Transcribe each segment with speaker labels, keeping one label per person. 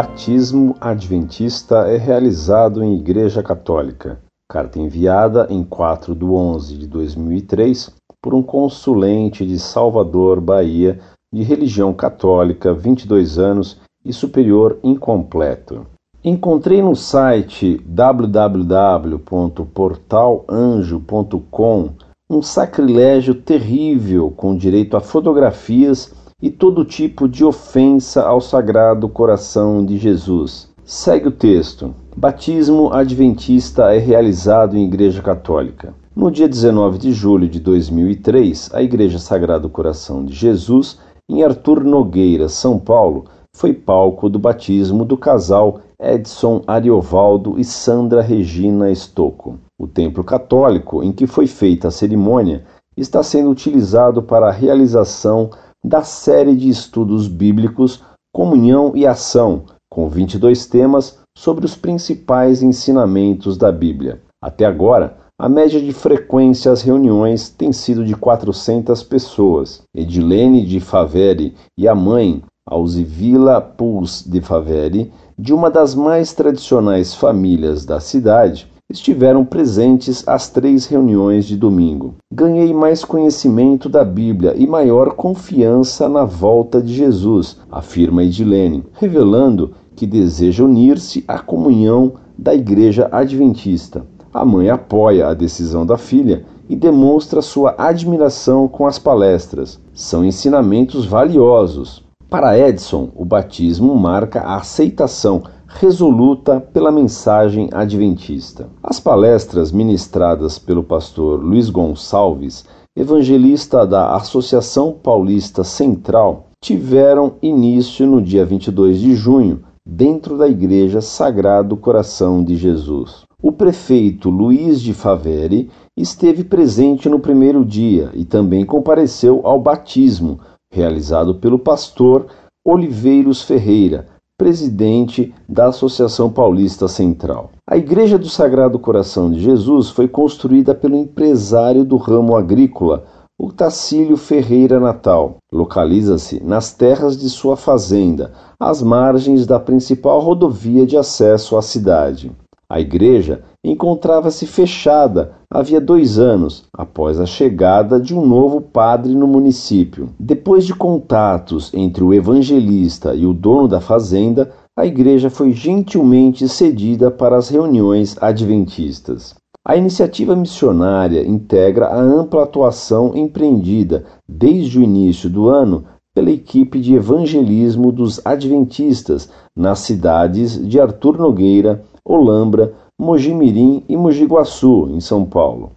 Speaker 1: Batismo adventista é realizado em Igreja Católica. Carta enviada em 4 de 11 de 2003 por um consulente de Salvador, Bahia, de religião católica, 22 anos e superior incompleto. Encontrei no site www.portalanjo.com um sacrilégio terrível com direito a fotografias e todo tipo de ofensa ao Sagrado Coração de Jesus. Segue o texto. Batismo adventista é realizado em Igreja Católica. No dia 19 de julho de 2003, a Igreja Sagrado Coração de Jesus, em Arthur Nogueira, São Paulo, foi palco do batismo do casal Edson Ariovaldo e Sandra Regina Estocco. O templo católico em que foi feita a cerimônia está sendo utilizado para a realização da série de estudos bíblicos Comunhão e Ação, com 22 temas sobre os principais ensinamentos da Bíblia. Até agora, a média de frequência às reuniões tem sido de 400 pessoas. Edilene de Faveri e a mãe, Alzivila Puls de Faveri, de uma das mais tradicionais famílias da cidade, estiveram presentes às três reuniões de domingo. Ganhei mais conhecimento da Bíblia e maior confiança na volta de Jesus, afirma Edilene, revelando que deseja unir-se à comunhão da Igreja Adventista. A mãe apoia a decisão da filha e demonstra sua admiração com as palestras. São ensinamentos valiosos. Para Edson, o batismo marca a aceitação resoluta pela mensagem adventista. As palestras ministradas pelo pastor Luiz Gonçalves, evangelista da Associação Paulista Central, tiveram início no dia 22 de junho, dentro da Igreja Sagrado Coração de Jesus. O prefeito Luiz de Faveri esteve presente no primeiro dia e também compareceu ao batismo, realizado pelo pastor Oliveiros Ferreira, presidente da Associação Paulista Central. A Igreja do Sagrado Coração de Jesus foi construída pelo empresário do ramo agrícola, o Tacílio Ferreira Natal. Localiza-se nas terras de sua fazenda, às margens da principal rodovia de acesso à cidade. A igreja encontrava-se fechada havia dois anos, após a chegada de um novo padre no município. Depois de contatos entre o evangelista e o dono da fazenda, a igreja foi gentilmente cedida para as reuniões adventistas. A iniciativa missionária integra a ampla atuação empreendida desde o início do ano pela equipe de evangelismo dos adventistas nas cidades de Artur Nogueira, Olambra, Mojimirim e Mogi Guaçu, em São Paulo.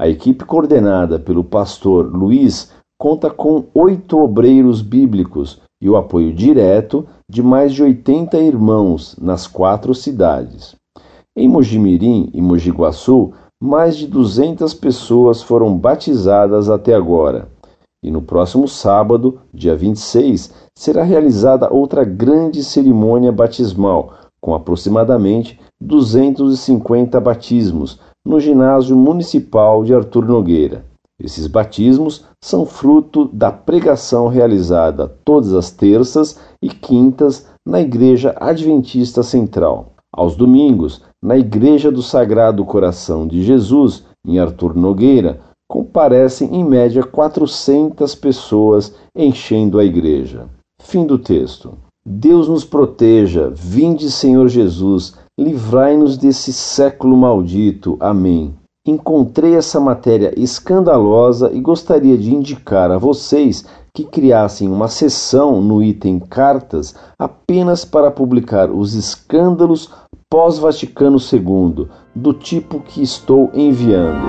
Speaker 1: A equipe coordenada pelo pastor Luiz conta com oito obreiros bíblicos e o apoio direto de mais de 80 irmãos nas quatro cidades. Em Mojimirim e Mogi Guaçu, mais de 200 pessoas foram batizadas até agora. E no próximo sábado, dia 26, será realizada outra grande cerimônia batismal, com aproximadamente 250 batismos no ginásio municipal de Artur Nogueira. Esses batismos são fruto da pregação realizada todas as terças e quintas na Igreja Adventista Central. Aos domingos, na Igreja do Sagrado Coração de Jesus, em Artur Nogueira, comparecem em média 400 pessoas enchendo a igreja. Fim do texto. Deus nos proteja, vinde Senhor Jesus, livrai-nos desse século maldito. Amém. Encontrei essa matéria escandalosa e gostaria de indicar a vocês que criassem uma seção no item Cartas apenas para publicar os escândalos pós-Vaticano II, do tipo que estou enviando.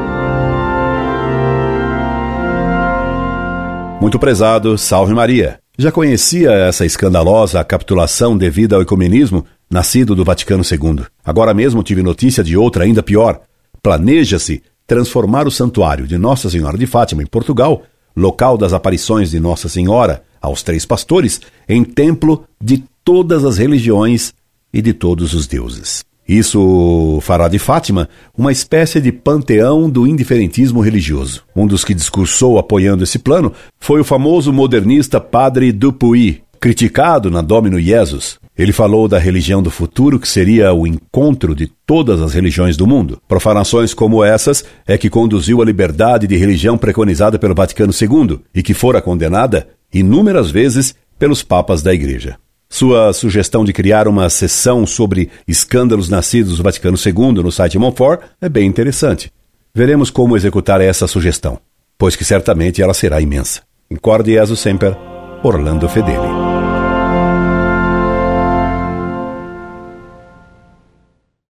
Speaker 2: Muito prezado, salve Maria. Já conhecia essa escandalosa capitulação devida ao ecumenismo nascido do Vaticano II. Agora mesmo tive notícia de outra ainda pior. Planeja-se transformar o santuário de Nossa Senhora de Fátima em Portugal, local das aparições de Nossa Senhora aos três pastores, em templo de todas as religiões e de todos os deuses. Isso fará de Fátima uma espécie de panteão do indiferentismo religioso. Um dos que discursou apoiando esse plano foi o famoso modernista Padre Dupuy, criticado na Domino Jesus. Ele falou da religião do futuro, que seria o encontro de todas as religiões do mundo. Profanações como essas é que conduziu à liberdade de religião preconizada pelo Vaticano II e que fora condenada inúmeras vezes pelos papas da Igreja. Sua sugestão de criar uma sessão sobre escândalos nascidos do Vaticano II no site Monfort é bem interessante. Veremos como executar essa sugestão, pois que certamente ela será imensa. Incorde Jesus Semper, Orlando Fedeli.